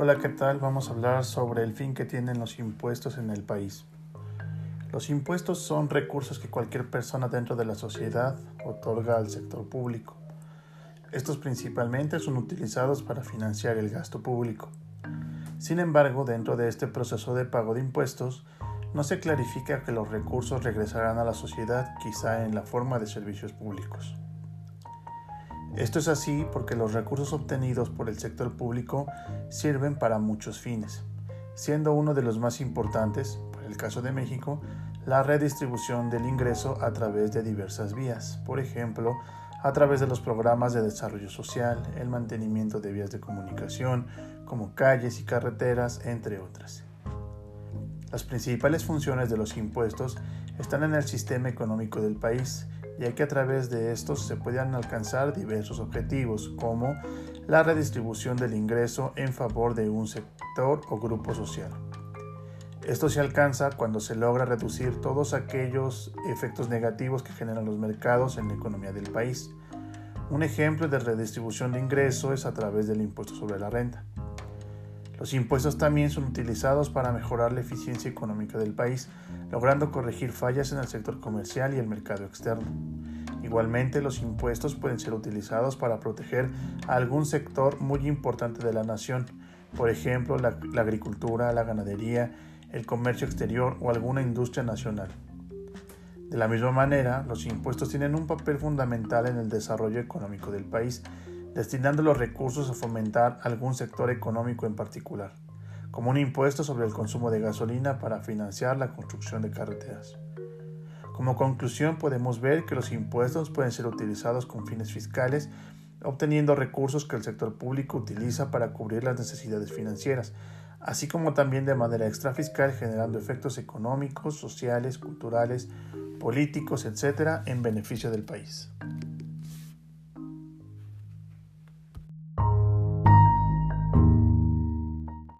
Hola, ¿qué tal? Vamos a hablar sobre el fin que tienen los impuestos en el país. Los impuestos son recursos que cualquier persona dentro de la sociedad otorga al sector público. Estos principalmente son utilizados para financiar el gasto público. Sin embargo, dentro de este proceso de pago de impuestos, no se clarifica que los recursos regresarán a la sociedad quizá en la forma de servicios públicos. Esto es así porque los recursos obtenidos por el sector público sirven para muchos fines, siendo uno de los más importantes, por el caso de México, la redistribución del ingreso a través de diversas vías, por ejemplo, a través de los programas de desarrollo social, el mantenimiento de vías de comunicación, como calles y carreteras, entre otras. Las principales funciones de los impuestos están en el sistema económico del país, ya que a través de estos se pueden alcanzar diversos objetivos, como la redistribución del ingreso en favor de un sector o grupo social. Esto se alcanza cuando se logra reducir todos aquellos efectos negativos que generan los mercados en la economía del país. Un ejemplo de redistribución de ingreso es a través del impuesto sobre la renta. Los impuestos también son utilizados para mejorar la eficiencia económica del país, logrando corregir fallas en el sector comercial y el mercado externo. Igualmente, los impuestos pueden ser utilizados para proteger a algún sector muy importante de la nación, por ejemplo, la, la agricultura, la ganadería, el comercio exterior o alguna industria nacional. De la misma manera, los impuestos tienen un papel fundamental en el desarrollo económico del país, destinando los recursos a fomentar algún sector económico en particular, como un impuesto sobre el consumo de gasolina para financiar la construcción de carreteras. Como conclusión podemos ver que los impuestos pueden ser utilizados con fines fiscales, obteniendo recursos que el sector público utiliza para cubrir las necesidades financieras, así como también de manera extrafiscal generando efectos económicos, sociales, culturales, políticos, etc., en beneficio del país.